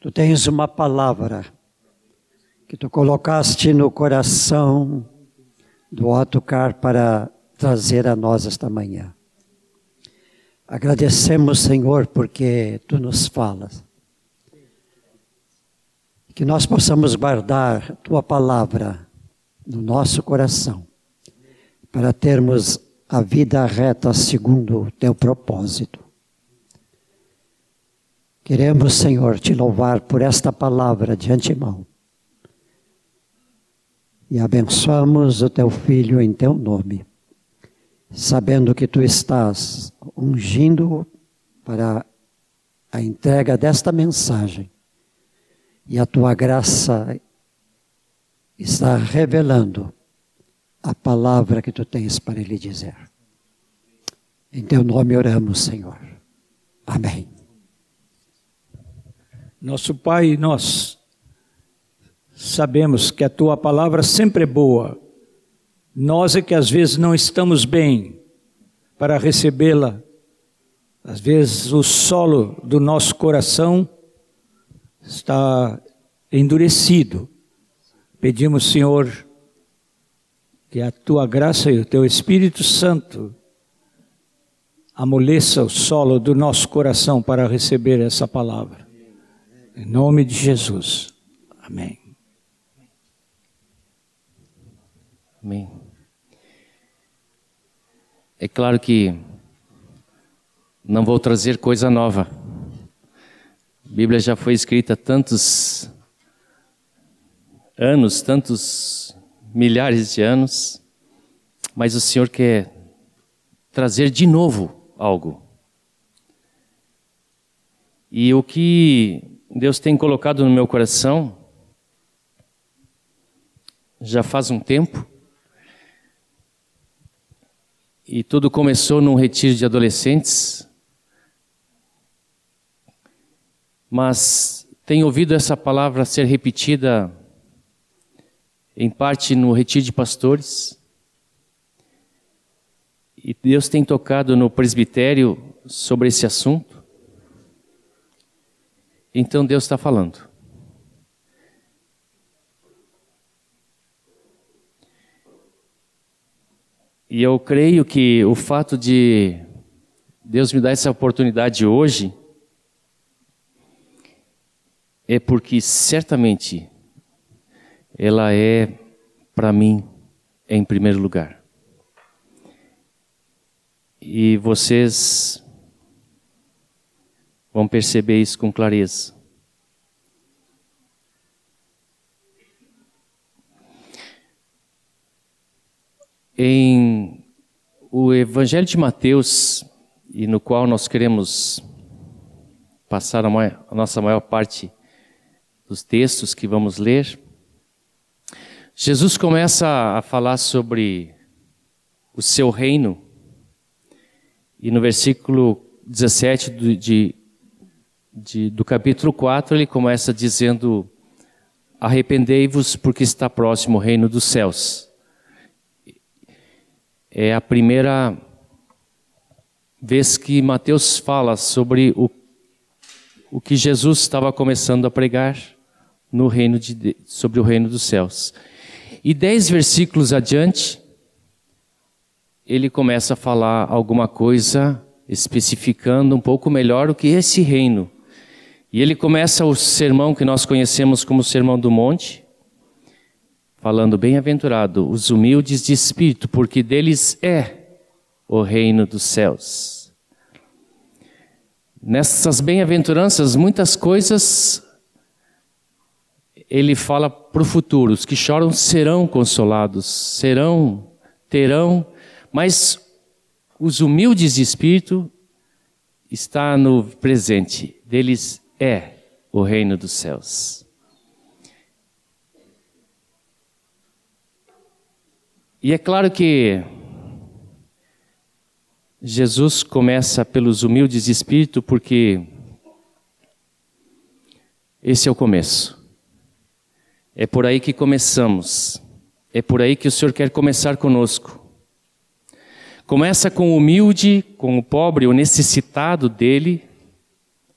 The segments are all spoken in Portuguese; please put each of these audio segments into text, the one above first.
Tu tens uma palavra que tu colocaste no coração do Autocar para trazer a nós esta manhã. Agradecemos, Senhor, porque tu nos falas. Que nós possamos guardar tua palavra no nosso coração, para termos a vida reta segundo o teu propósito. Queremos, Senhor, te louvar por esta palavra de antemão. E abençoamos o teu filho em teu nome, sabendo que tu estás ungindo para a entrega desta mensagem. E a tua graça está revelando a palavra que tu tens para lhe dizer. Em teu nome oramos, Senhor. Amém. Nosso Pai, nós sabemos que a tua palavra sempre é boa. Nós é que às vezes não estamos bem para recebê-la. Às vezes o solo do nosso coração está endurecido. Pedimos, Senhor, que a tua graça e o teu Espírito Santo amoleça o solo do nosso coração para receber essa palavra. Em nome de Jesus. Amém. Amém. É claro que não vou trazer coisa nova. A Bíblia já foi escrita tantos anos, tantos milhares de anos, mas o Senhor quer trazer de novo algo. E o que Deus tem colocado no meu coração já faz um tempo, e tudo começou num retiro de adolescentes, mas tenho ouvido essa palavra ser repetida em parte no retiro de pastores. E Deus tem tocado no presbitério sobre esse assunto. Então Deus está falando. E eu creio que o fato de Deus me dar essa oportunidade hoje é porque certamente ela é para mim em primeiro lugar. E vocês vão perceber isso com clareza. Em o Evangelho de Mateus, e no qual nós queremos passar a, maior, a nossa maior parte dos textos que vamos ler, Jesus começa a falar sobre o seu reino, e no versículo 17 do, de, de, do capítulo 4, ele começa dizendo: Arrependei-vos, porque está próximo o reino dos céus. É a primeira vez que Mateus fala sobre o, o que Jesus estava começando a pregar no reino de, sobre o reino dos céus. E dez versículos adiante, ele começa a falar alguma coisa especificando um pouco melhor o que é esse reino. E ele começa o sermão que nós conhecemos como Sermão do Monte, falando: Bem-aventurado os humildes de espírito, porque deles é o reino dos céus. Nessas bem-aventuranças, muitas coisas ele fala para o futuro: os que choram serão consolados, serão, terão, mas os humildes de espírito está no presente, deles é o reino dos céus. E é claro que Jesus começa pelos humildes de espírito porque esse é o começo. É por aí que começamos. É por aí que o Senhor quer começar conosco. Começa com o humilde, com o pobre, o necessitado dele,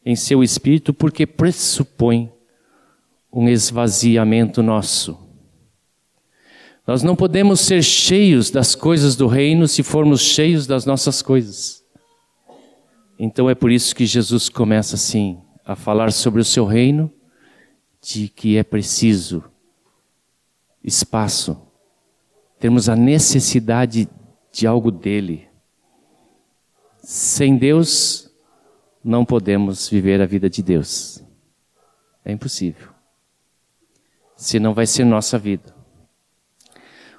em seu espírito, porque pressupõe um esvaziamento nosso. Nós não podemos ser cheios das coisas do reino se formos cheios das nossas coisas. Então é por isso que Jesus começa assim a falar sobre o seu reino, de que é preciso espaço, temos a necessidade de algo dele. Sem Deus, não podemos viver a vida de Deus. É impossível. Senão vai ser nossa vida.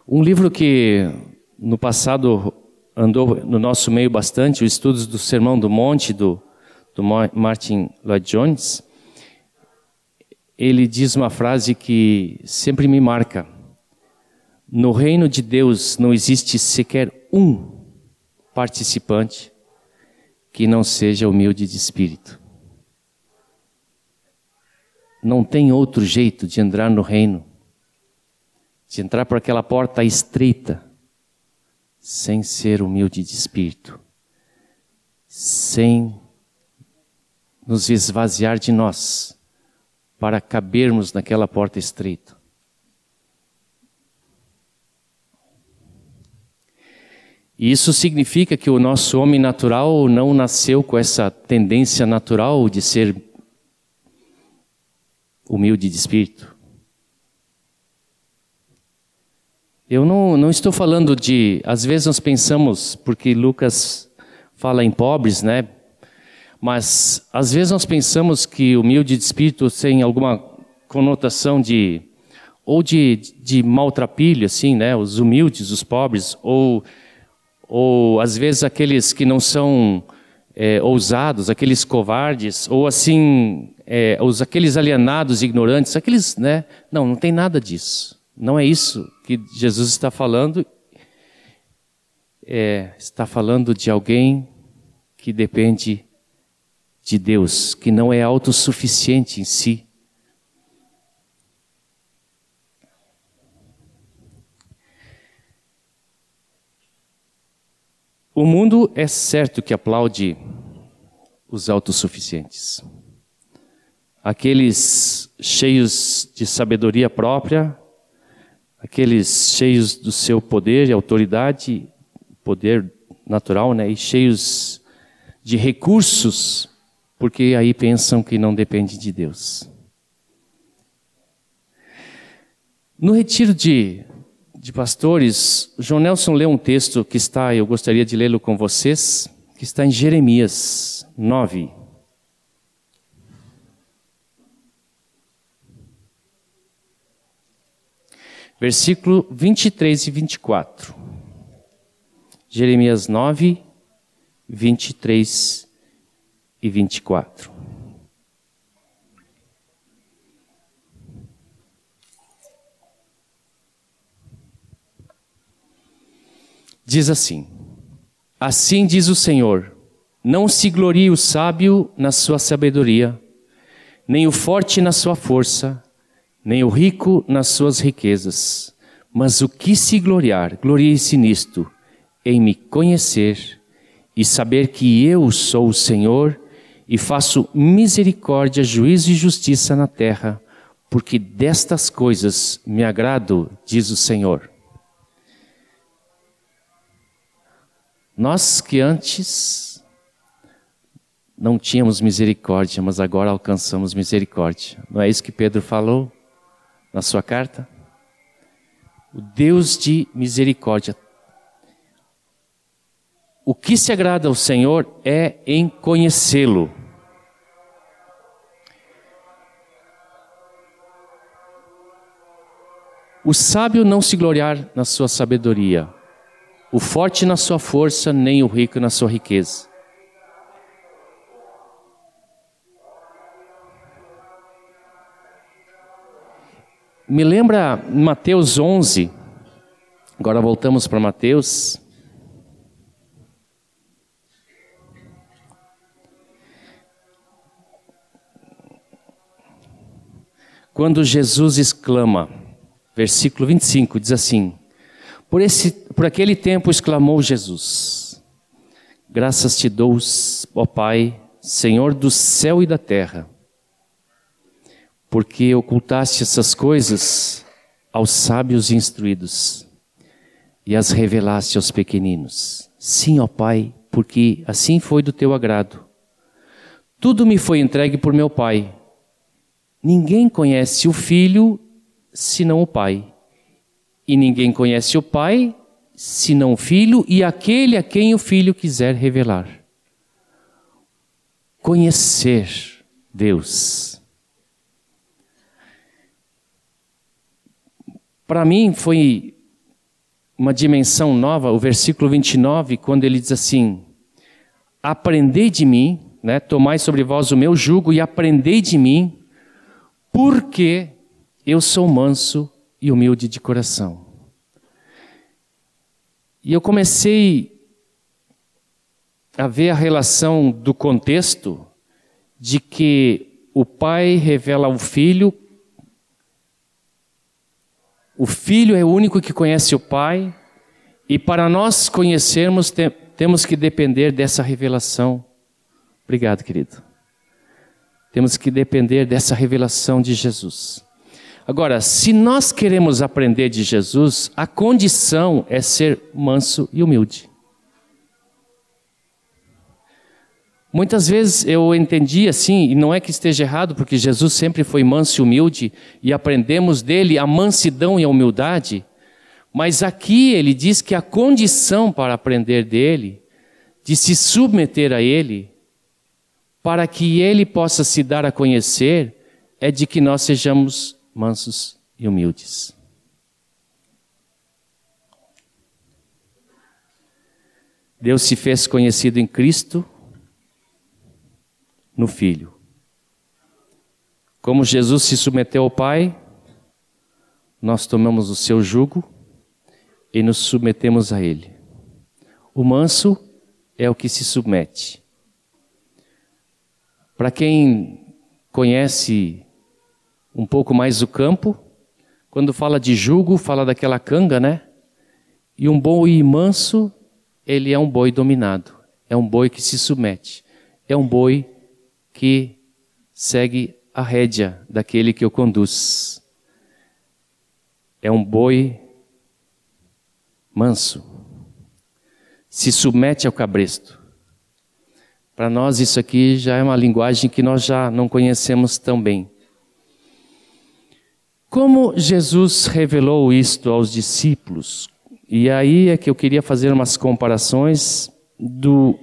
Um livro que no passado andou no nosso meio bastante, o Estudos do Sermão do Monte, do, do Martin Lloyd Jones, ele diz uma frase que sempre me marca. No reino de Deus não existe sequer um participante que não seja humilde de espírito. Não tem outro jeito de entrar no reino, de entrar por aquela porta estreita, sem ser humilde de espírito, sem nos esvaziar de nós, para cabermos naquela porta estreita. Isso significa que o nosso homem natural não nasceu com essa tendência natural de ser humilde de espírito. Eu não, não estou falando de. Às vezes nós pensamos, porque Lucas fala em pobres, né? Mas às vezes nós pensamos que humilde de espírito tem alguma conotação de. ou de, de maltrapilho, assim, né? Os humildes, os pobres, ou ou às vezes aqueles que não são é, ousados, aqueles covardes, ou assim, é, os, aqueles alienados, ignorantes, aqueles, né? Não, não tem nada disso. Não é isso que Jesus está falando. É, está falando de alguém que depende de Deus, que não é autossuficiente em si. O mundo é certo que aplaude os autossuficientes. Aqueles cheios de sabedoria própria, aqueles cheios do seu poder e autoridade, poder natural, né, e cheios de recursos, porque aí pensam que não depende de Deus. No retiro de de pastores, João Nelson leu um texto que está, eu gostaria de lê-lo com vocês, que está em Jeremias 9. Versículo 23 e 24. Jeremias 9, 23 e 24. Diz assim: Assim diz o Senhor: Não se glorie o sábio na sua sabedoria, nem o forte na sua força, nem o rico nas suas riquezas. Mas o que se gloriar, glorie-se nisto, em me conhecer e saber que eu sou o Senhor e faço misericórdia, juízo e justiça na terra, porque destas coisas me agrado, diz o Senhor. Nós que antes não tínhamos misericórdia, mas agora alcançamos misericórdia. Não é isso que Pedro falou na sua carta? O Deus de misericórdia. O que se agrada ao Senhor é em conhecê-lo. O sábio não se gloriar na sua sabedoria, o forte na sua força, nem o rico na sua riqueza. Me lembra Mateus 11, agora voltamos para Mateus. Quando Jesus exclama, versículo 25, diz assim: por, esse, por aquele tempo exclamou Jesus: Graças te dou, ó Pai Senhor do céu e da terra, porque ocultaste essas coisas aos sábios e instruídos e as revelaste aos pequeninos. Sim, ó Pai, porque assim foi do teu agrado. Tudo me foi entregue por meu Pai. Ninguém conhece o Filho senão o Pai. E ninguém conhece o Pai senão o Filho e aquele a quem o Filho quiser revelar. Conhecer Deus. Para mim foi uma dimensão nova, o versículo 29, quando ele diz assim: Aprendei de mim, né, tomai sobre vós o meu jugo e aprendei de mim, porque eu sou manso e humilde de coração. E eu comecei a ver a relação do contexto de que o pai revela ao filho o filho é o único que conhece o pai, e para nós conhecermos, te temos que depender dessa revelação. Obrigado, querido. Temos que depender dessa revelação de Jesus. Agora, se nós queremos aprender de Jesus, a condição é ser manso e humilde. Muitas vezes eu entendi assim, e não é que esteja errado, porque Jesus sempre foi manso e humilde, e aprendemos dele a mansidão e a humildade, mas aqui ele diz que a condição para aprender dele, de se submeter a ele, para que ele possa se dar a conhecer, é de que nós sejamos mansos e humildes. Deus se fez conhecido em Cristo no Filho. Como Jesus se submeteu ao Pai, nós tomamos o seu jugo e nos submetemos a Ele. O manso é o que se submete. Para quem conhece um pouco mais o campo, quando fala de jugo, fala daquela canga, né? E um boi manso, ele é um boi dominado, é um boi que se submete, é um boi que segue a rédea daquele que o conduz. É um boi manso, se submete ao cabresto. Para nós, isso aqui já é uma linguagem que nós já não conhecemos tão bem. Como Jesus revelou isto aos discípulos? E aí é que eu queria fazer umas comparações do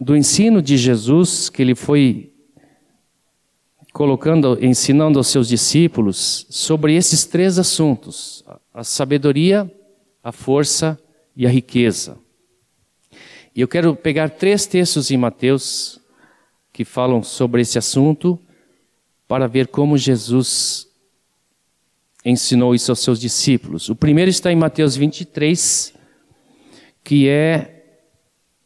do ensino de Jesus que ele foi colocando, ensinando aos seus discípulos sobre esses três assuntos: a sabedoria, a força e a riqueza. E eu quero pegar três textos em Mateus que falam sobre esse assunto para ver como Jesus ensinou isso aos seus discípulos. O primeiro está em Mateus 23, que é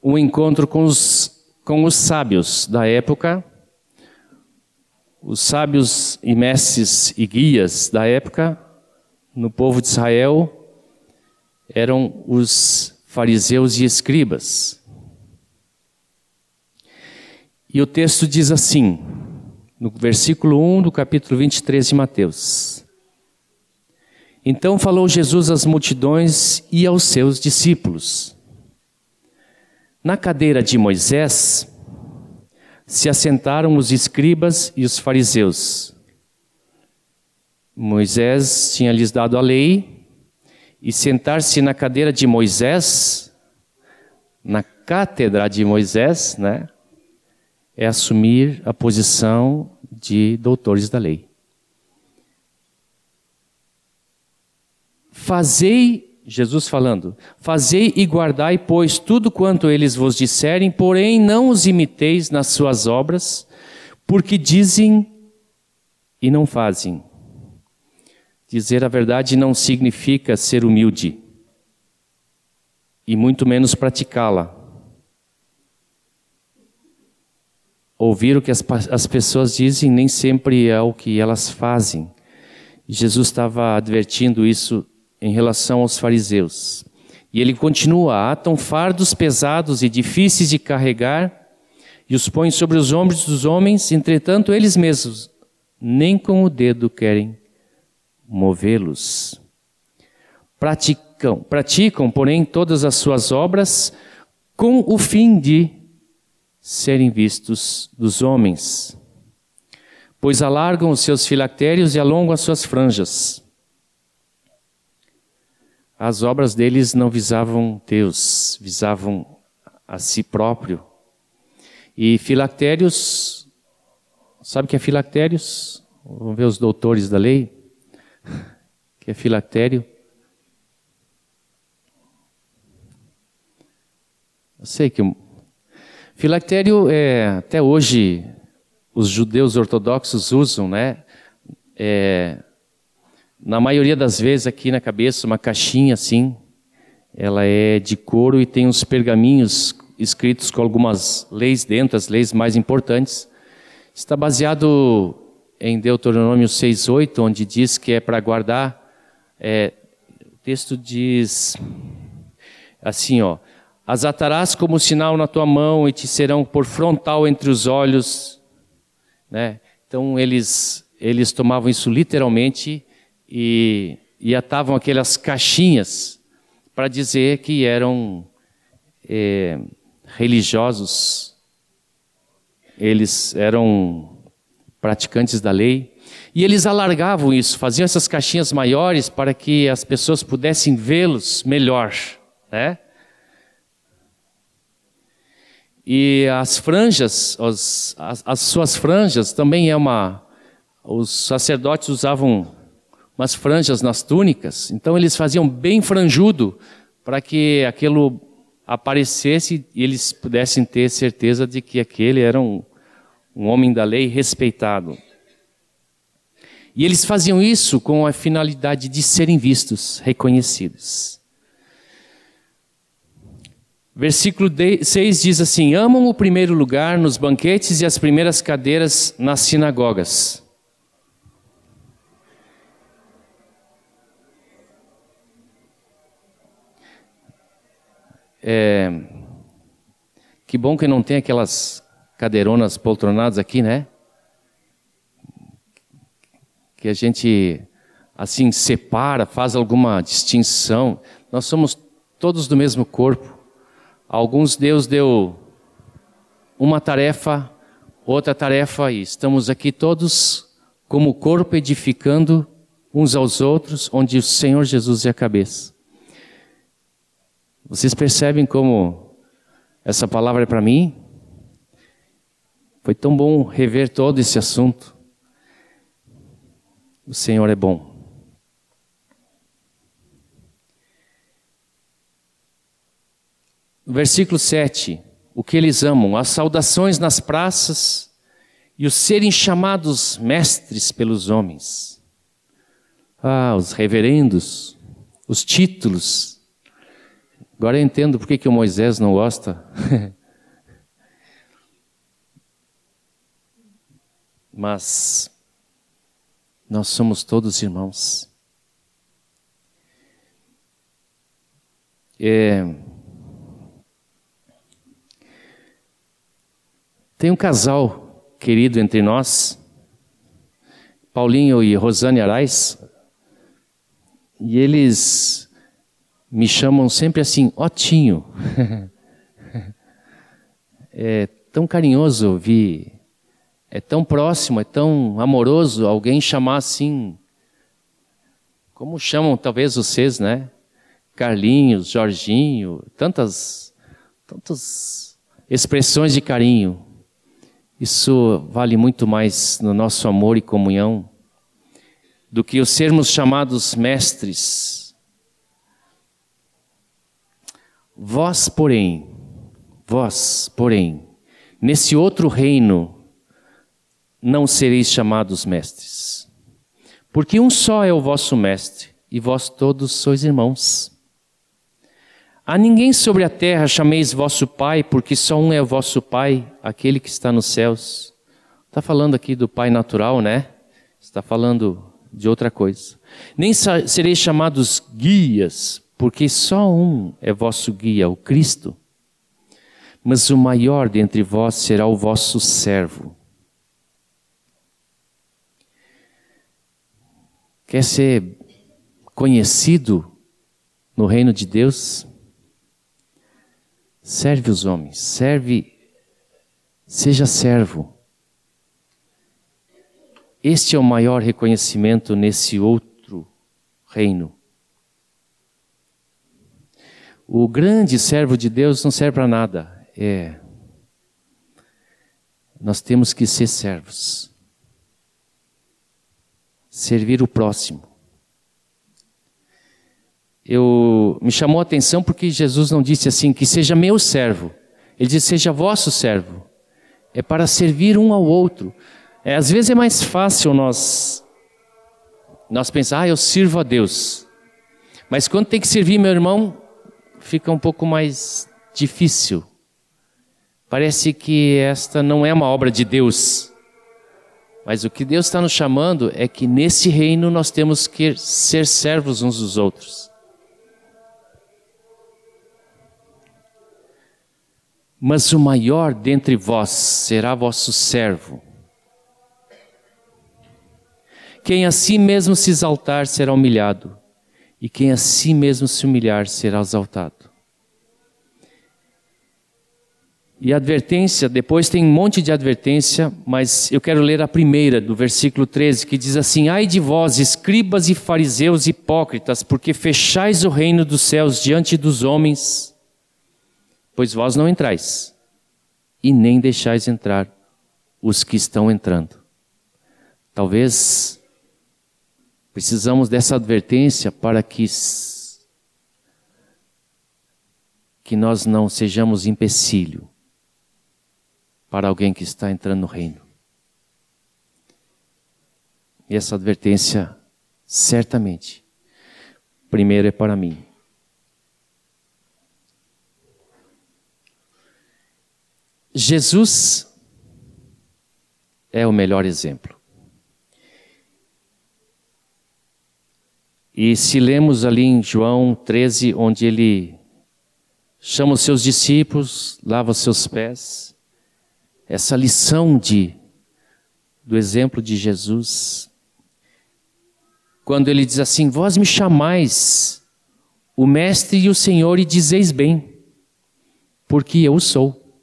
um encontro com os, com os sábios da época, os sábios e mestres e guias da época no povo de Israel eram os fariseus e escribas. E o texto diz assim, no versículo 1 do capítulo 23 de Mateus: Então falou Jesus às multidões e aos seus discípulos: na cadeira de Moisés se assentaram os escribas e os fariseus. Moisés tinha lhes dado a lei, e sentar-se na cadeira de Moisés, na cátedra de Moisés, né, é assumir a posição de doutores da lei. Fazei Jesus falando: Fazei e guardai, pois, tudo quanto eles vos disserem, porém não os imiteis nas suas obras, porque dizem e não fazem. Dizer a verdade não significa ser humilde, e muito menos praticá-la. Ouvir o que as, as pessoas dizem nem sempre é o que elas fazem. Jesus estava advertindo isso em relação aos fariseus. E ele continua: atam fardos pesados e difíceis de carregar, e os põem sobre os ombros dos homens, entretanto eles mesmos nem com o dedo querem movê-los. Praticam, praticam, porém, todas as suas obras com o fim de serem vistos dos homens, pois alargam os seus filactérios e alongam as suas franjas. As obras deles não visavam Deus, visavam a si próprio. E filactérios, sabe o que é filactérios? Vamos ver os doutores da lei. Que é filactério. Eu sei que filactério é até hoje os judeus ortodoxos usam, né? É, na maioria das vezes aqui na cabeça uma caixinha assim, ela é de couro e tem uns pergaminhos escritos com algumas leis dentro, as leis mais importantes. Está baseado em Deuteronômio 6:8, onde diz que é para guardar. É, o texto diz assim, ó: as atarás como sinal na tua mão e te serão por frontal entre os olhos. Né? Então eles, eles tomavam isso literalmente e, e atavam aquelas caixinhas para dizer que eram é, religiosos, eles eram praticantes da lei. E eles alargavam isso, faziam essas caixinhas maiores para que as pessoas pudessem vê-los melhor, né? E as franjas, as, as, as, suas franjas também é uma. Os sacerdotes usavam umas franjas nas túnicas, então eles faziam bem franjudo para que aquilo aparecesse e eles pudessem ter certeza de que aquele era um, um homem da lei respeitado. E eles faziam isso com a finalidade de serem vistos, reconhecidos. Versículo 6 diz assim: Amam o primeiro lugar nos banquetes e as primeiras cadeiras nas sinagogas. É, que bom que não tem aquelas cadeironas poltronadas aqui, né? Que a gente assim separa, faz alguma distinção. Nós somos todos do mesmo corpo. Alguns Deus deu uma tarefa, outra tarefa, e estamos aqui todos como corpo edificando uns aos outros, onde o Senhor Jesus é a cabeça. Vocês percebem como essa palavra é para mim? Foi tão bom rever todo esse assunto. O Senhor é bom. versículo 7, o que eles amam, as saudações nas praças e os serem chamados mestres pelos homens. Ah, os reverendos, os títulos. Agora eu entendo por que, que o Moisés não gosta. Mas nós somos todos irmãos. É, Tem um casal querido entre nós, Paulinho e Rosane Arais, e eles me chamam sempre assim, Otinho. é tão carinhoso ouvir, é tão próximo, é tão amoroso alguém chamar assim, como chamam talvez vocês, né? Carlinhos, Jorginho, tantas, tantas expressões de carinho. Isso vale muito mais no nosso amor e comunhão do que os sermos chamados mestres. Vós, porém, vós, porém, nesse outro reino não sereis chamados mestres, porque um só é o vosso mestre e vós todos sois irmãos. A ninguém sobre a terra chameis vosso Pai, porque só um é o vosso Pai, aquele que está nos céus. Está falando aqui do Pai natural, né? Está falando de outra coisa. Nem sereis chamados guias, porque só um é vosso guia, o Cristo. mas o maior dentre vós será o vosso servo. Quer ser conhecido no reino de Deus? Serve os homens, serve, seja servo. Este é o maior reconhecimento nesse outro reino. O grande servo de Deus não serve para nada. É. Nós temos que ser servos. Servir o próximo. Eu me chamou a atenção porque Jesus não disse assim que seja meu servo. Ele disse seja vosso servo. É para servir um ao outro. É, às vezes é mais fácil nós nós pensar, ah, eu sirvo a Deus. Mas quando tem que servir meu irmão, fica um pouco mais difícil. Parece que esta não é uma obra de Deus. Mas o que Deus está nos chamando é que nesse reino nós temos que ser servos uns dos outros. Mas o maior dentre vós será vosso servo. Quem a si mesmo se exaltar será humilhado, e quem a si mesmo se humilhar será exaltado. E advertência, depois tem um monte de advertência, mas eu quero ler a primeira, do versículo 13, que diz assim: Ai de vós, escribas e fariseus hipócritas, porque fechais o reino dos céus diante dos homens, pois vós não entrais, e nem deixais entrar os que estão entrando. Talvez Precisamos dessa advertência para que, que nós não sejamos empecilho para alguém que está entrando no reino. E essa advertência, certamente, primeiro é para mim. Jesus é o melhor exemplo. E se lemos ali em João 13, onde ele chama os seus discípulos, lava os seus pés, essa lição de do exemplo de Jesus, quando ele diz assim: Vós me chamais o Mestre e o Senhor e dizeis bem, porque eu sou.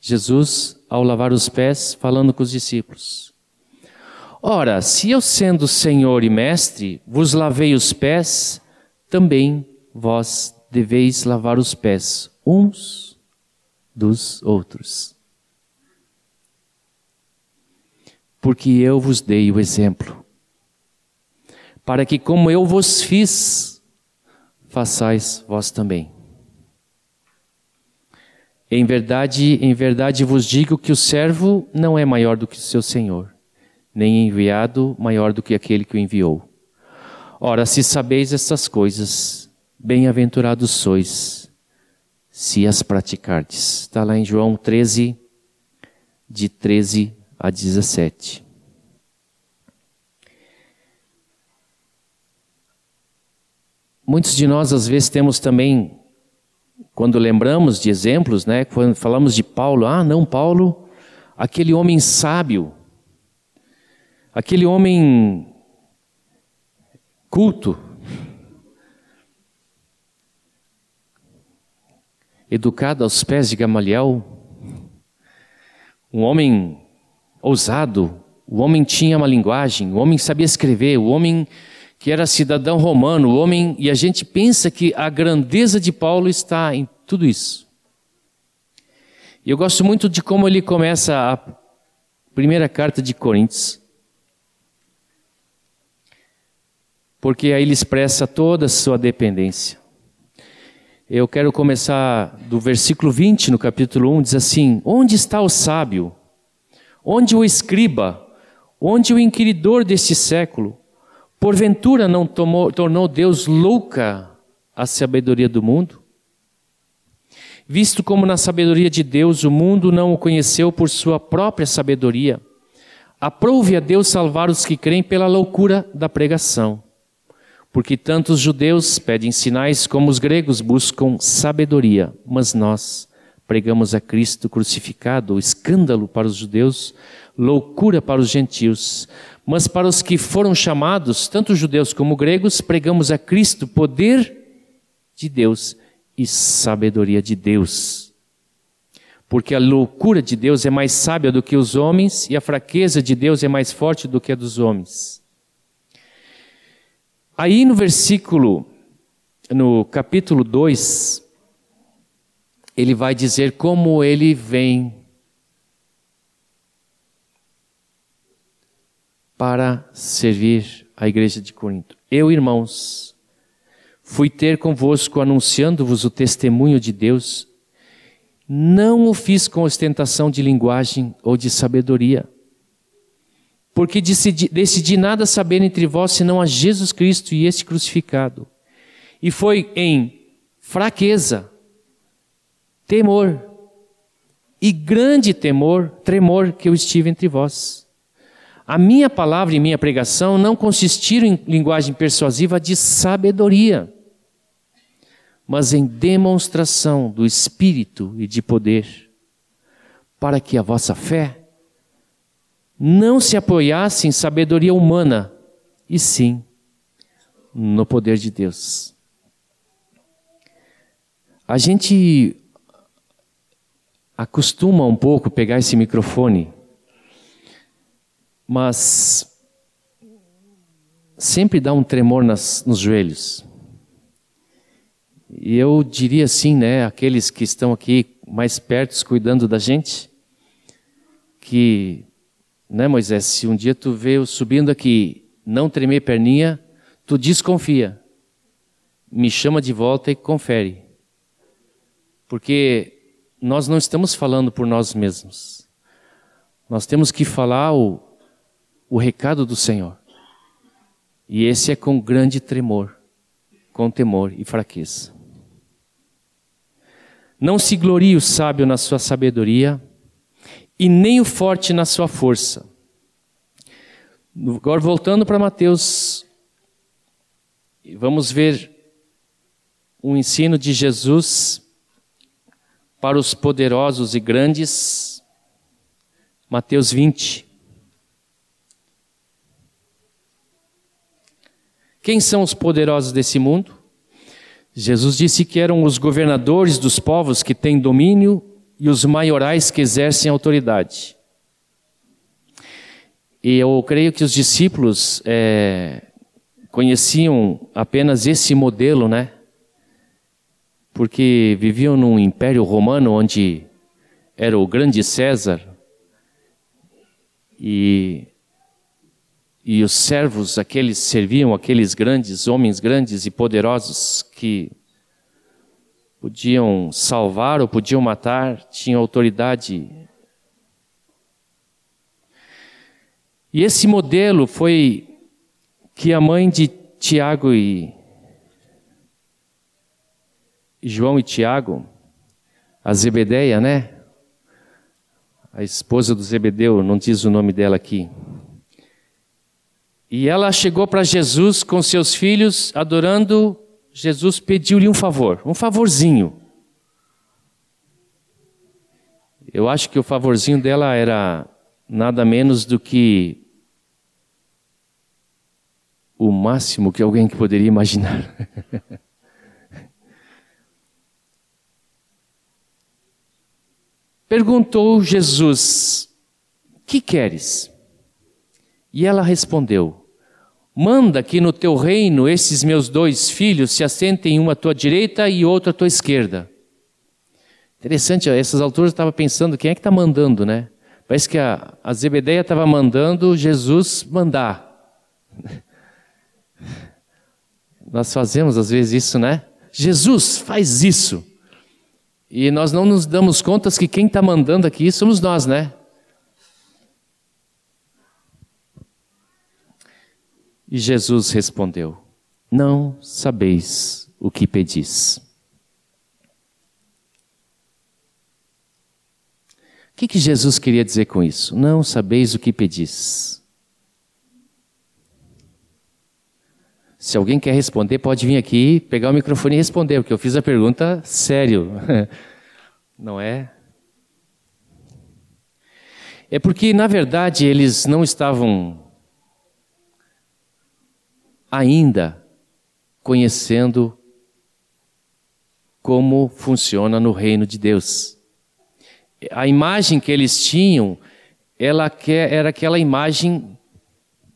Jesus, ao lavar os pés, falando com os discípulos. Ora, se eu sendo Senhor e Mestre vos lavei os pés, também vós deveis lavar os pés uns dos outros. Porque eu vos dei o exemplo, para que como eu vos fiz, façais vós também. Em verdade, em verdade vos digo que o servo não é maior do que o seu senhor nem enviado maior do que aquele que o enviou. Ora, se sabeis estas coisas, bem-aventurados sois, se as praticardes. Está lá em João 13, de 13 a 17. Muitos de nós, às vezes, temos também, quando lembramos de exemplos, né, quando falamos de Paulo, ah, não, Paulo, aquele homem sábio, Aquele homem culto, educado aos pés de Gamaliel, um homem ousado, o homem tinha uma linguagem, o homem sabia escrever, o homem que era cidadão romano, o homem, e a gente pensa que a grandeza de Paulo está em tudo isso. E eu gosto muito de como ele começa a primeira carta de Coríntios. Porque aí ele expressa toda a sua dependência. Eu quero começar do versículo 20 no capítulo 1, diz assim: Onde está o sábio? Onde o escriba? Onde o inquiridor deste século? Porventura não tomou, tornou Deus louca a sabedoria do mundo? Visto como na sabedoria de Deus o mundo não o conheceu por sua própria sabedoria, aprove a Deus salvar os que creem pela loucura da pregação porque tanto os judeus pedem sinais como os gregos buscam sabedoria, mas nós pregamos a Cristo crucificado, escândalo para os judeus, loucura para os gentios. Mas para os que foram chamados, tanto judeus como gregos, pregamos a Cristo poder de Deus e sabedoria de Deus. Porque a loucura de Deus é mais sábia do que os homens e a fraqueza de Deus é mais forte do que a dos homens. Aí no versículo, no capítulo 2, ele vai dizer como ele vem para servir a igreja de Corinto. Eu, irmãos, fui ter convosco anunciando-vos o testemunho de Deus. Não o fiz com ostentação de linguagem ou de sabedoria, porque decidi, decidi nada saber entre vós senão a Jesus Cristo e este crucificado. E foi em fraqueza, temor e grande temor, tremor que eu estive entre vós. A minha palavra e minha pregação não consistiram em linguagem persuasiva de sabedoria, mas em demonstração do Espírito e de poder, para que a vossa fé não se apoiasse em sabedoria humana, e sim no poder de Deus. A gente acostuma um pouco pegar esse microfone, mas sempre dá um tremor nas, nos joelhos. E eu diria assim, né, aqueles que estão aqui mais perto cuidando da gente, que, né, Moisés, se um dia tu vê eu subindo aqui, não tremer perninha, tu desconfia. Me chama de volta e confere. Porque nós não estamos falando por nós mesmos. Nós temos que falar o, o recado do Senhor. E esse é com grande tremor, com temor e fraqueza. Não se glorie o sábio na sua sabedoria, e nem o forte na sua força. Agora voltando para Mateus, vamos ver o ensino de Jesus para os poderosos e grandes. Mateus 20. Quem são os poderosos desse mundo? Jesus disse que eram os governadores dos povos que têm domínio e os maiorais que exercem autoridade. E eu creio que os discípulos é, conheciam apenas esse modelo, né? porque viviam num império romano onde era o grande César e, e os servos, aqueles serviam aqueles grandes homens grandes e poderosos que podiam salvar ou podiam matar, tinham autoridade. E esse modelo foi que a mãe de Tiago e João e Tiago, a Zebedeia, né? A esposa do Zebedeu, não diz o nome dela aqui. E ela chegou para Jesus com seus filhos, adorando. Jesus pediu-lhe um favor, um favorzinho. Eu acho que o favorzinho dela era nada menos do que o máximo que alguém poderia imaginar. Perguntou Jesus: Que queres? E ela respondeu: Manda que no teu reino esses meus dois filhos se assentem uma à tua direita e outra à tua esquerda. Interessante, a essas alturas eu estava pensando, quem é que está mandando, né? Parece que a, a Zebedeia estava mandando Jesus mandar. Nós fazemos às vezes isso, né? Jesus, faz isso. E nós não nos damos conta que quem está mandando aqui somos nós, né? E Jesus respondeu: Não sabeis o que pedis. O que, que Jesus queria dizer com isso? Não sabeis o que pedis. Se alguém quer responder, pode vir aqui, pegar o microfone e responder, porque eu fiz a pergunta sério. Não é? É porque, na verdade, eles não estavam ainda conhecendo como funciona no reino de Deus. A imagem que eles tinham, ela era aquela imagem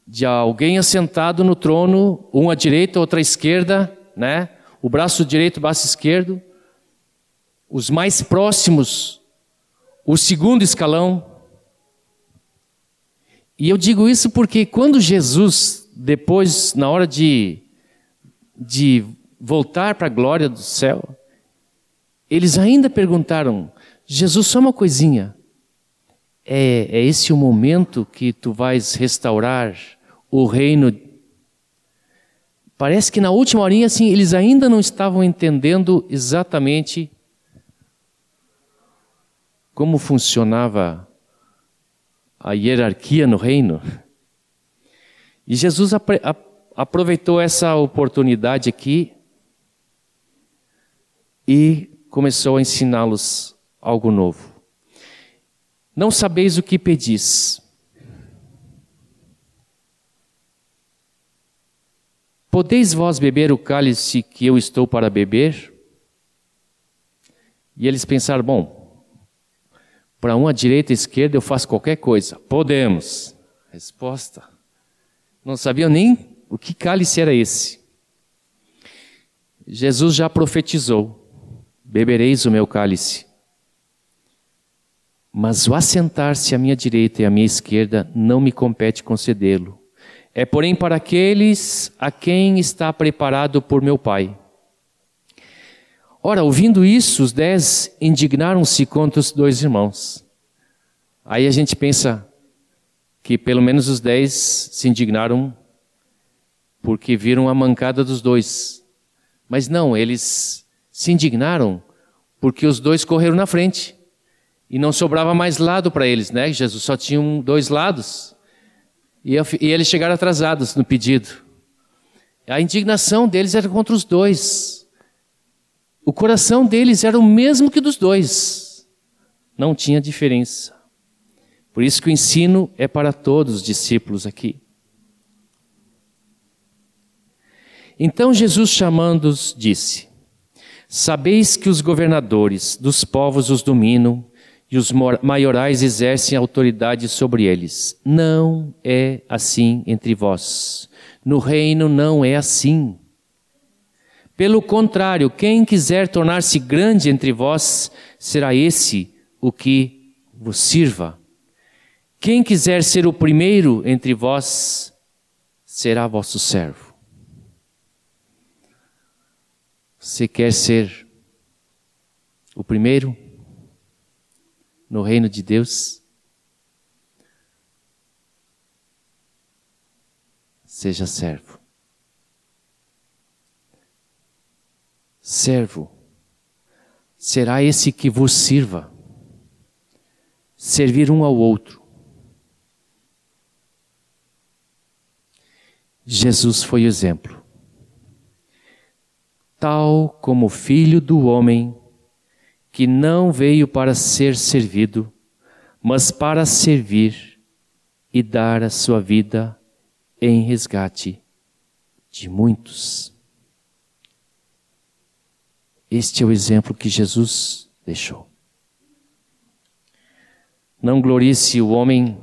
de alguém assentado no trono, um à direita, outro à esquerda, né? O braço direito, o braço esquerdo. Os mais próximos, o segundo escalão. E eu digo isso porque quando Jesus, depois, na hora de, de voltar para a glória do céu, eles ainda perguntaram: Jesus, só uma coisinha. É, é esse o momento que tu vais restaurar o reino? Parece que na última horinha, assim, eles ainda não estavam entendendo exatamente como funcionava a hierarquia no reino. E Jesus aproveitou essa oportunidade aqui e começou a ensiná-los algo novo. Não sabeis o que pedis. Podeis vós beber o cálice que eu estou para beber? E eles pensaram: bom, para uma direita e esquerda eu faço qualquer coisa. Podemos. Resposta: não sabiam nem o que cálice era esse. Jesus já profetizou bebereis o meu cálice. Mas o assentar-se à minha direita e à minha esquerda não me compete concedê-lo. É, porém, para aqueles a quem está preparado por meu Pai. Ora, ouvindo isso, os dez indignaram-se contra os dois irmãos. Aí a gente pensa que pelo menos os dez se indignaram porque viram a mancada dos dois. Mas não, eles se indignaram porque os dois correram na frente e não sobrava mais lado para eles, né? Jesus só tinha dois lados e, e eles chegaram atrasados no pedido. A indignação deles era contra os dois. O coração deles era o mesmo que dos dois. Não tinha diferença. Por isso que o ensino é para todos os discípulos aqui. Então Jesus, chamando-os, disse: Sabeis que os governadores dos povos os dominam e os maiorais exercem autoridade sobre eles. Não é assim entre vós. No reino não é assim. Pelo contrário, quem quiser tornar-se grande entre vós, será esse o que vos sirva. Quem quiser ser o primeiro entre vós, será vosso servo. Você quer ser o primeiro no reino de Deus? Seja servo. Servo será esse que vos sirva. Servir um ao outro. Jesus foi exemplo tal como o filho do homem, que não veio para ser servido, mas para servir e dar a sua vida em resgate de muitos. Este é o exemplo que Jesus deixou. Não glorice o homem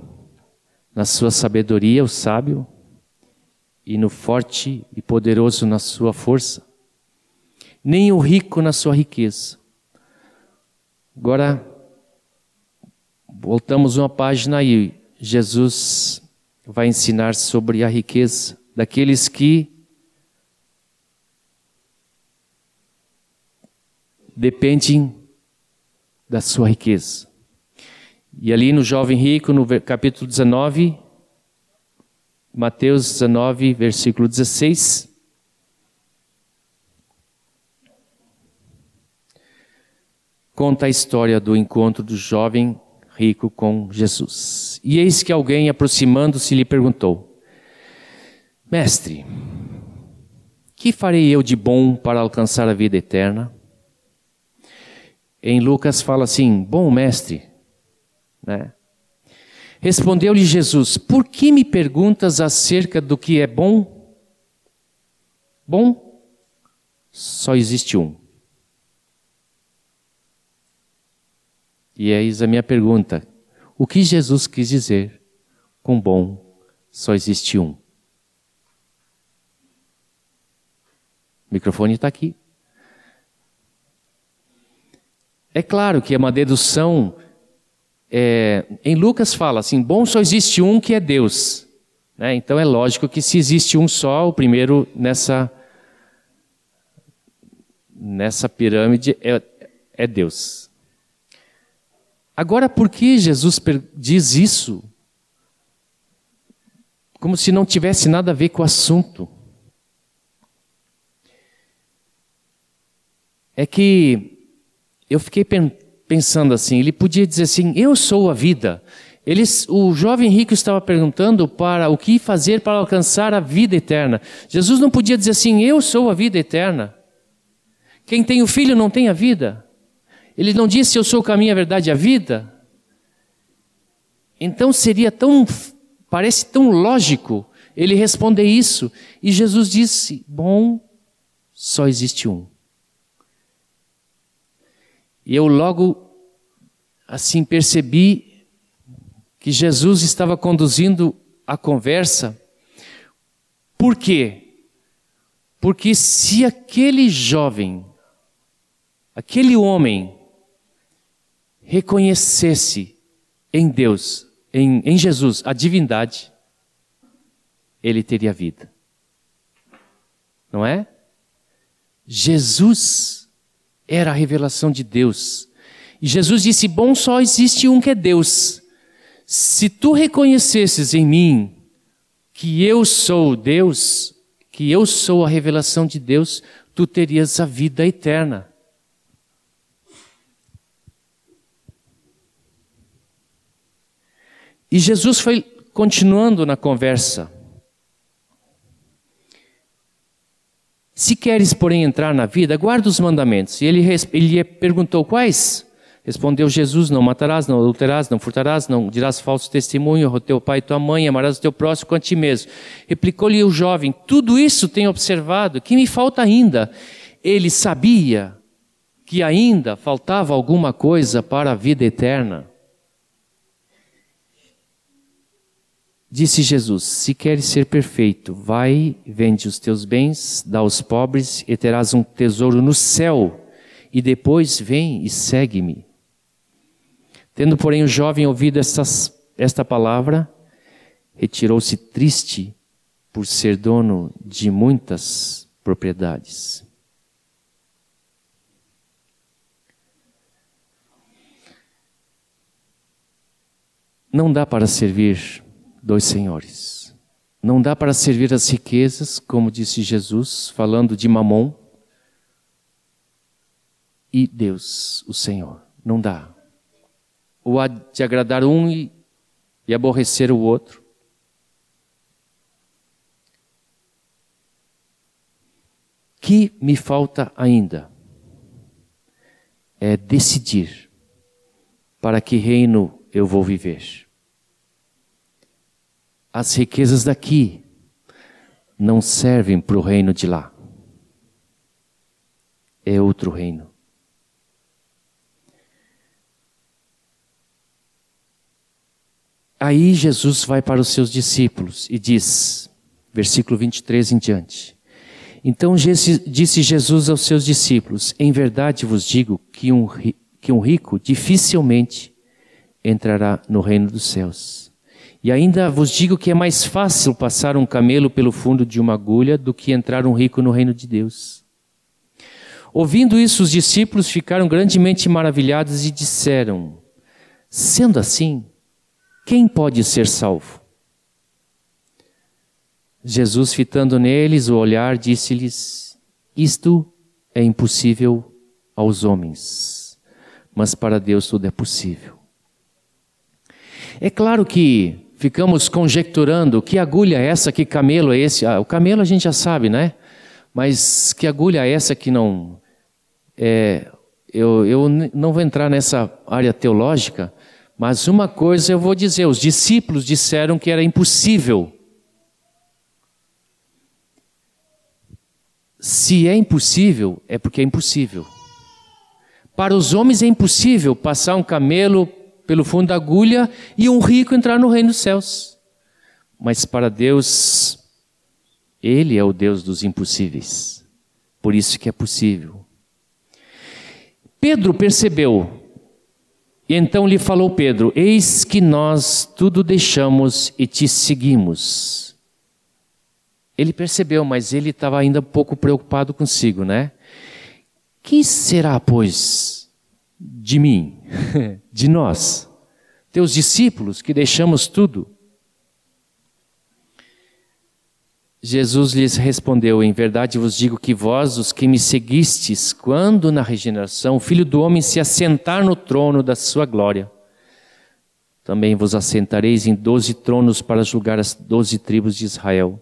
na sua sabedoria, o sábio, e no forte e poderoso na sua força, nem o rico na sua riqueza. Agora, voltamos uma página aí. Jesus vai ensinar sobre a riqueza daqueles que dependem da sua riqueza. E ali no jovem rico, no capítulo 19, Mateus 19, versículo 16, conta a história do encontro do jovem rico com Jesus. E eis que alguém, aproximando-se, lhe perguntou: Mestre, que farei eu de bom para alcançar a vida eterna? em Lucas fala assim: Bom mestre, né? Respondeu-lhe Jesus: Por que me perguntas acerca do que é bom? Bom, só existe um. E eis a minha pergunta: O que Jesus quis dizer com bom só existe um? O microfone está aqui. É claro que é uma dedução. É, em Lucas fala assim: bom só existe um que é Deus. Né? Então é lógico que se existe um só, o primeiro nessa, nessa pirâmide é, é Deus. Agora, por que Jesus diz isso? Como se não tivesse nada a ver com o assunto. É que eu fiquei pensando assim, ele podia dizer assim, eu sou a vida. Eles, o jovem rico estava perguntando para o que fazer para alcançar a vida eterna. Jesus não podia dizer assim, eu sou a vida eterna. Quem tem o filho não tem a vida. Ele não disse, eu sou o caminho, a verdade e a vida. Então seria tão, parece tão lógico ele responder isso. E Jesus disse, bom, só existe um. E eu logo, assim, percebi que Jesus estava conduzindo a conversa. Por quê? Porque se aquele jovem, aquele homem, reconhecesse em Deus, em, em Jesus, a divindade, ele teria vida. Não é? Jesus era a revelação de Deus. E Jesus disse: Bom, só existe um que é Deus. Se tu reconhecesses em mim que eu sou Deus, que eu sou a revelação de Deus, tu terias a vida eterna. E Jesus foi continuando na conversa. Se queres, porém, entrar na vida, guarda os mandamentos. E ele, ele perguntou quais? Respondeu Jesus: Não matarás, não adulterarás, não furtarás, não dirás falso testemunho ao teu pai e tua mãe, amarás o teu próximo quanto a ti mesmo. Replicou-lhe o jovem: Tudo isso tenho observado, que me falta ainda? Ele sabia que ainda faltava alguma coisa para a vida eterna. Disse Jesus: Se queres ser perfeito, vai, vende os teus bens, dá aos pobres e terás um tesouro no céu, e depois vem e segue-me. Tendo, porém, o jovem ouvido esta palavra, retirou-se triste por ser dono de muitas propriedades. Não dá para servir dois senhores. Não dá para servir as riquezas, como disse Jesus, falando de Mamon, e Deus, o Senhor. Não dá. Ou há de agradar um e, e aborrecer o outro. que me falta ainda é decidir para que reino eu vou viver as riquezas daqui não servem para o reino de lá. É outro reino. Aí Jesus vai para os seus discípulos e diz, versículo 23 em diante: Então disse Jesus aos seus discípulos: Em verdade vos digo que um, que um rico dificilmente entrará no reino dos céus. E ainda vos digo que é mais fácil passar um camelo pelo fundo de uma agulha do que entrar um rico no reino de Deus. Ouvindo isso, os discípulos ficaram grandemente maravilhados e disseram: Sendo assim, quem pode ser salvo? Jesus, fitando neles o olhar, disse-lhes: Isto é impossível aos homens, mas para Deus tudo é possível. É claro que ficamos conjecturando que agulha é essa, que camelo é esse. Ah, o camelo a gente já sabe, né? Mas que agulha é essa que não. É, eu, eu não vou entrar nessa área teológica, mas uma coisa eu vou dizer: os discípulos disseram que era impossível. Se é impossível, é porque é impossível. Para os homens é impossível passar um camelo pelo fundo da agulha e um rico entrar no reino dos céus. Mas para Deus, Ele é o Deus dos impossíveis. Por isso que é possível. Pedro percebeu, e então lhe falou Pedro: Eis que nós tudo deixamos e te seguimos. Ele percebeu, mas ele estava ainda um pouco preocupado consigo, né? Que será, pois, de mim, de nós, teus discípulos, que deixamos tudo? Jesus lhes respondeu: Em verdade vos digo que vós, os que me seguistes, quando na regeneração o Filho do Homem se assentar no trono da sua glória, também vos assentareis em doze tronos para julgar as doze tribos de Israel.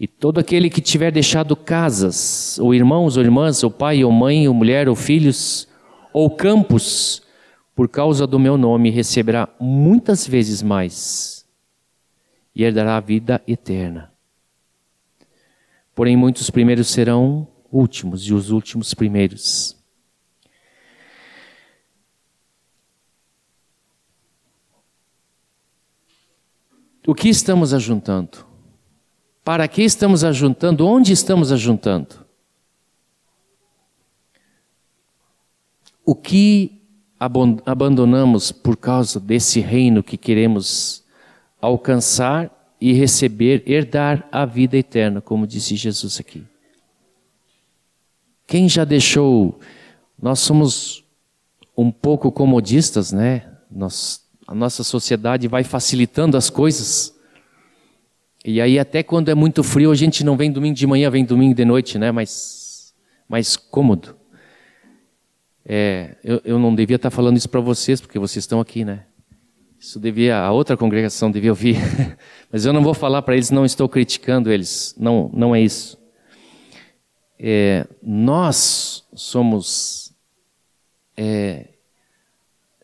E todo aquele que tiver deixado casas, ou irmãos, ou irmãs, ou pai, ou mãe, ou mulher, ou filhos, ou campos, por causa do meu nome, receberá muitas vezes mais e herdará a vida eterna. Porém, muitos primeiros serão últimos e os últimos primeiros. O que estamos ajuntando? Para que estamos ajuntando? Onde estamos ajuntando? O que abandonamos por causa desse reino que queremos alcançar e receber, herdar a vida eterna, como disse Jesus aqui? Quem já deixou? Nós somos um pouco comodistas, né? Nós, a nossa sociedade vai facilitando as coisas. E aí até quando é muito frio, a gente não vem domingo de manhã, vem domingo de noite, né? Mais, mais cômodo. É, eu, eu não devia estar falando isso para vocês, porque vocês estão aqui, né? Isso devia, a outra congregação devia ouvir. Mas eu não vou falar para eles, não estou criticando eles. Não, não é isso. É, nós somos é,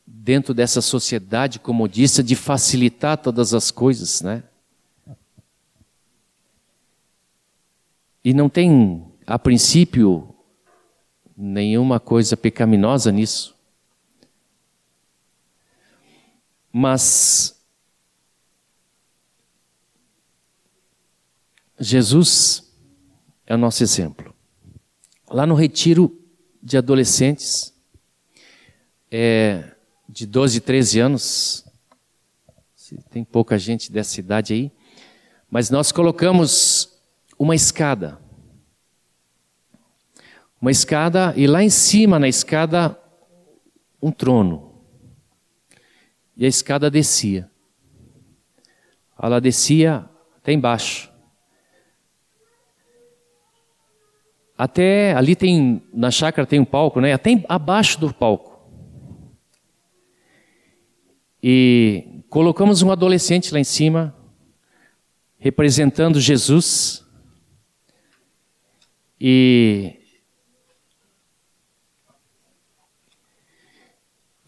dentro dessa sociedade comodista de facilitar todas as coisas, né? E não tem, a princípio, nenhuma coisa pecaminosa nisso. Mas Jesus é o nosso exemplo. Lá no retiro de adolescentes, é, de 12, 13 anos, tem pouca gente dessa idade aí, mas nós colocamos uma escada. Uma escada, e lá em cima na escada, um trono. E a escada descia. Ela descia até embaixo. Até ali tem, na chácara tem um palco, né? Até abaixo do palco. E colocamos um adolescente lá em cima, representando Jesus. E,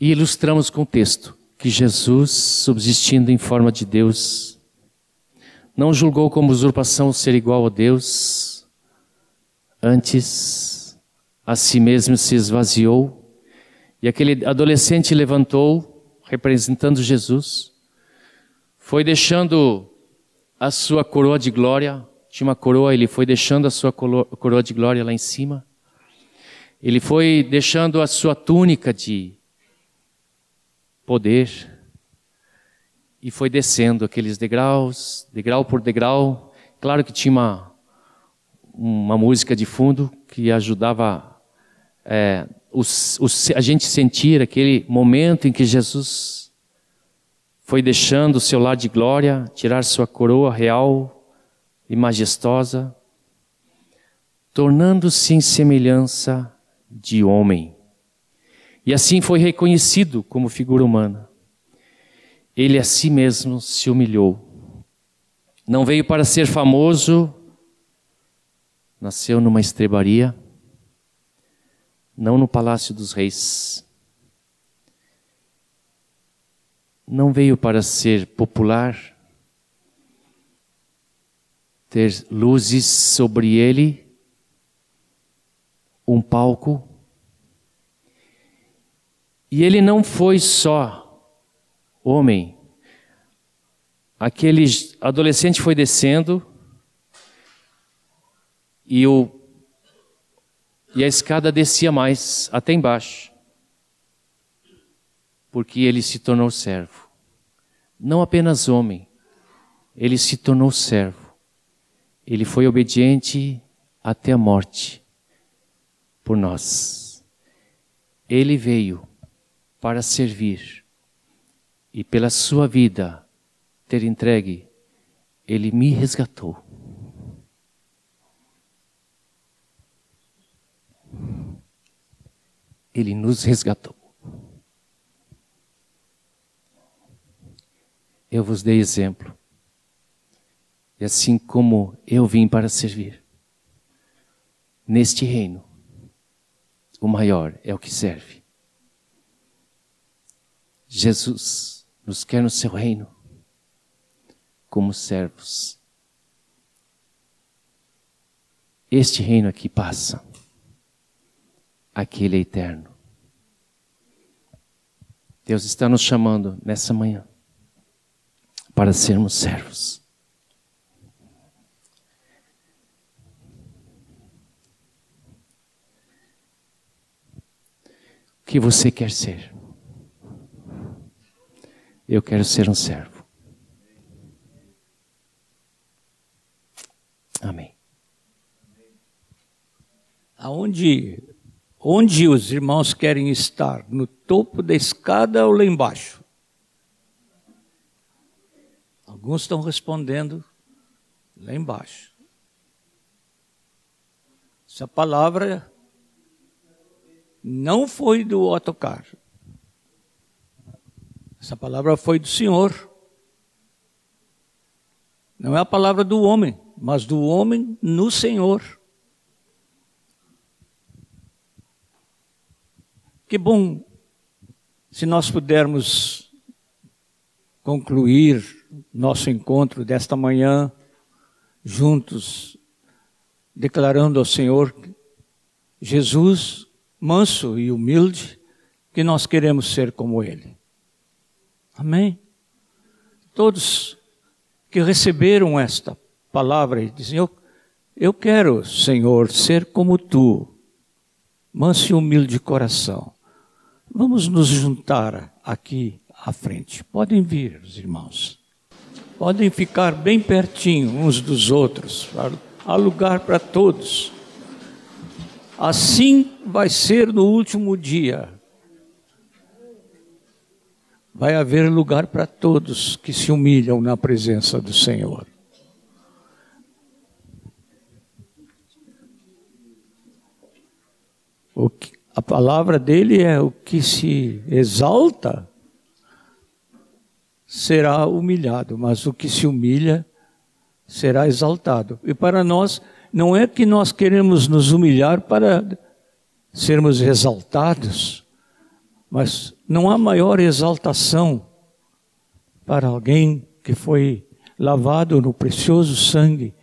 e ilustramos com o texto que Jesus, subsistindo em forma de Deus, não julgou como usurpação ser igual a Deus, antes a si mesmo se esvaziou, e aquele adolescente levantou, representando Jesus, foi deixando a sua coroa de glória tinha uma coroa, ele foi deixando a sua coroa de glória lá em cima. Ele foi deixando a sua túnica de poder e foi descendo aqueles degraus, degrau por degrau. Claro que tinha uma, uma música de fundo que ajudava é, os, os, a gente sentir aquele momento em que Jesus foi deixando o seu lar de glória, tirar sua coroa real e majestosa, tornando-se em semelhança de homem. E assim foi reconhecido como figura humana. Ele a si mesmo se humilhou. Não veio para ser famoso, nasceu numa estrebaria, não no palácio dos reis. Não veio para ser popular, ter luzes sobre ele, um palco. E ele não foi só homem. Aquele adolescente foi descendo e, o, e a escada descia mais, até embaixo, porque ele se tornou servo. Não apenas homem, ele se tornou servo. Ele foi obediente até a morte por nós. Ele veio para servir e pela sua vida ter entregue, ele me resgatou. Ele nos resgatou. Eu vos dei exemplo. E assim como eu vim para servir, neste reino, o maior é o que serve. Jesus nos quer no seu reino como servos. Este reino aqui passa, aquele é eterno. Deus está nos chamando nessa manhã para sermos servos. O que você quer ser? Eu quero ser um servo. Amém. Aonde onde os irmãos querem estar? No topo da escada ou lá embaixo? Alguns estão respondendo lá embaixo. Essa palavra não foi do Otocar. Essa palavra foi do Senhor. Não é a palavra do homem, mas do homem no Senhor. Que bom se nós pudermos concluir nosso encontro desta manhã juntos, declarando ao Senhor Jesus manso e humilde, que nós queremos ser como Ele. Amém? Todos que receberam esta palavra e dizem: eu, eu quero, Senhor, ser como Tu, manso e humilde de coração. Vamos nos juntar aqui à frente. Podem vir, os irmãos. Podem ficar bem pertinho uns dos outros. Há lugar para todos. Assim vai ser no último dia. Vai haver lugar para todos que se humilham na presença do Senhor. Que, a palavra dele é o que se exalta será humilhado, mas o que se humilha será exaltado. E para nós, não é que nós queremos nos humilhar para sermos exaltados, mas não há maior exaltação para alguém que foi lavado no precioso sangue,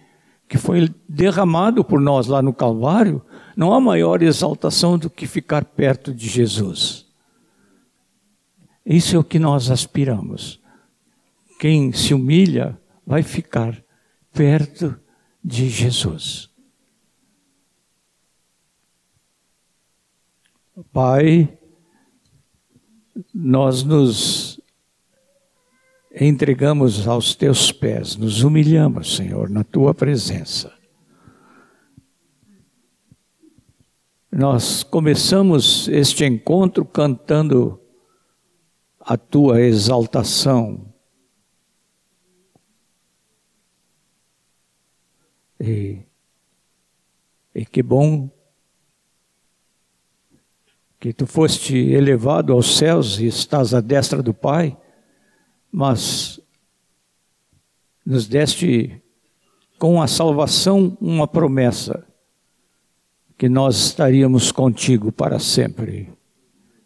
que foi derramado por nós lá no Calvário, não há maior exaltação do que ficar perto de Jesus. Isso é o que nós aspiramos. Quem se humilha vai ficar perto de Jesus. Pai, nós nos entregamos aos teus pés, nos humilhamos, Senhor, na tua presença. Nós começamos este encontro cantando a tua exaltação, E, e que bom que tu foste elevado aos céus e estás à destra do Pai, mas nos deste com a salvação uma promessa, que nós estaríamos contigo para sempre.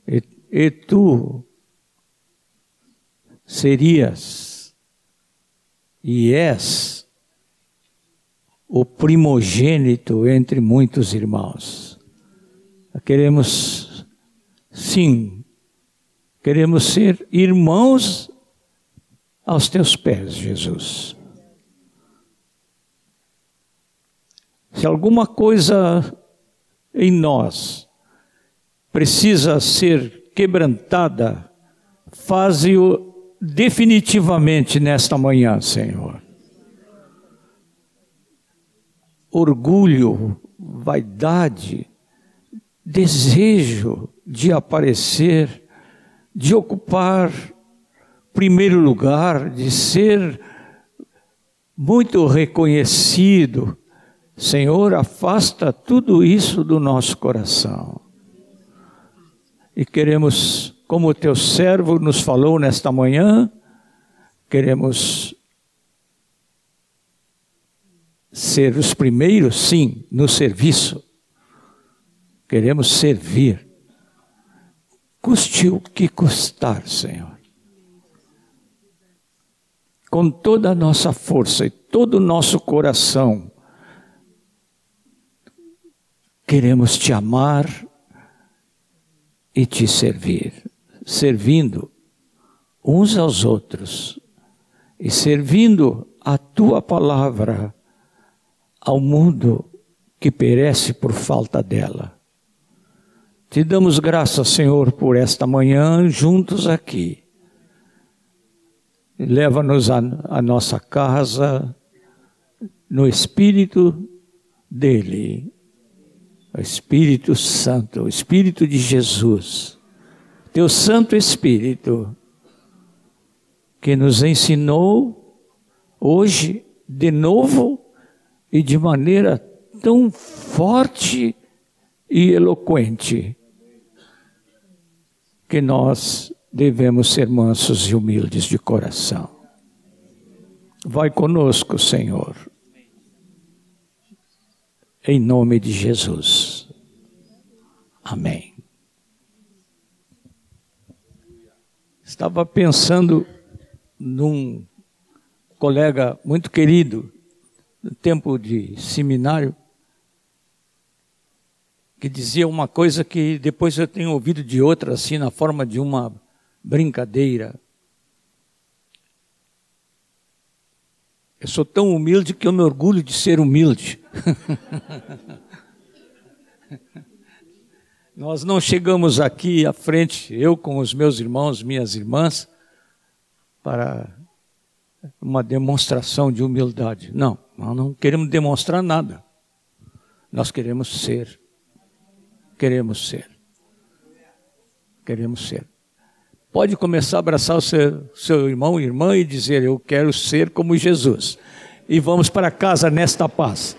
E, e tu serias e és o primogênito entre muitos irmãos. Queremos, sim, queremos ser irmãos aos teus pés, Jesus. Se alguma coisa em nós precisa ser quebrantada, faze-o definitivamente nesta manhã, Senhor. Orgulho, vaidade, desejo de aparecer, de ocupar primeiro lugar, de ser muito reconhecido. Senhor, afasta tudo isso do nosso coração. E queremos, como o teu servo nos falou nesta manhã, queremos ser os primeiros, sim, no serviço. Queremos servir. Custe o que custar, Senhor com toda a nossa força e todo o nosso coração, queremos te amar e te servir, servindo uns aos outros e servindo a tua palavra ao mundo que perece por falta dela. Te damos graças, Senhor, por esta manhã juntos aqui. Leva-nos à nossa casa no Espírito dele, o Espírito Santo, o Espírito de Jesus, teu Santo Espírito, que nos ensinou hoje de novo e de maneira tão forte e eloquente que nós devemos ser mansos e humildes de coração. Vai conosco, Senhor. Em nome de Jesus. Amém. Estava pensando num colega muito querido, no tempo de seminário, que dizia uma coisa que depois eu tenho ouvido de outra, assim, na forma de uma brincadeira. Eu sou tão humilde que eu me orgulho de ser humilde. Nós não chegamos aqui à frente, eu com os meus irmãos, minhas irmãs, para uma demonstração de humildade. Não, nós não queremos demonstrar nada. Nós queremos ser. Queremos ser. Queremos ser. Pode começar a abraçar o seu, seu irmão, irmã e dizer: Eu quero ser como Jesus. E vamos para casa nesta paz.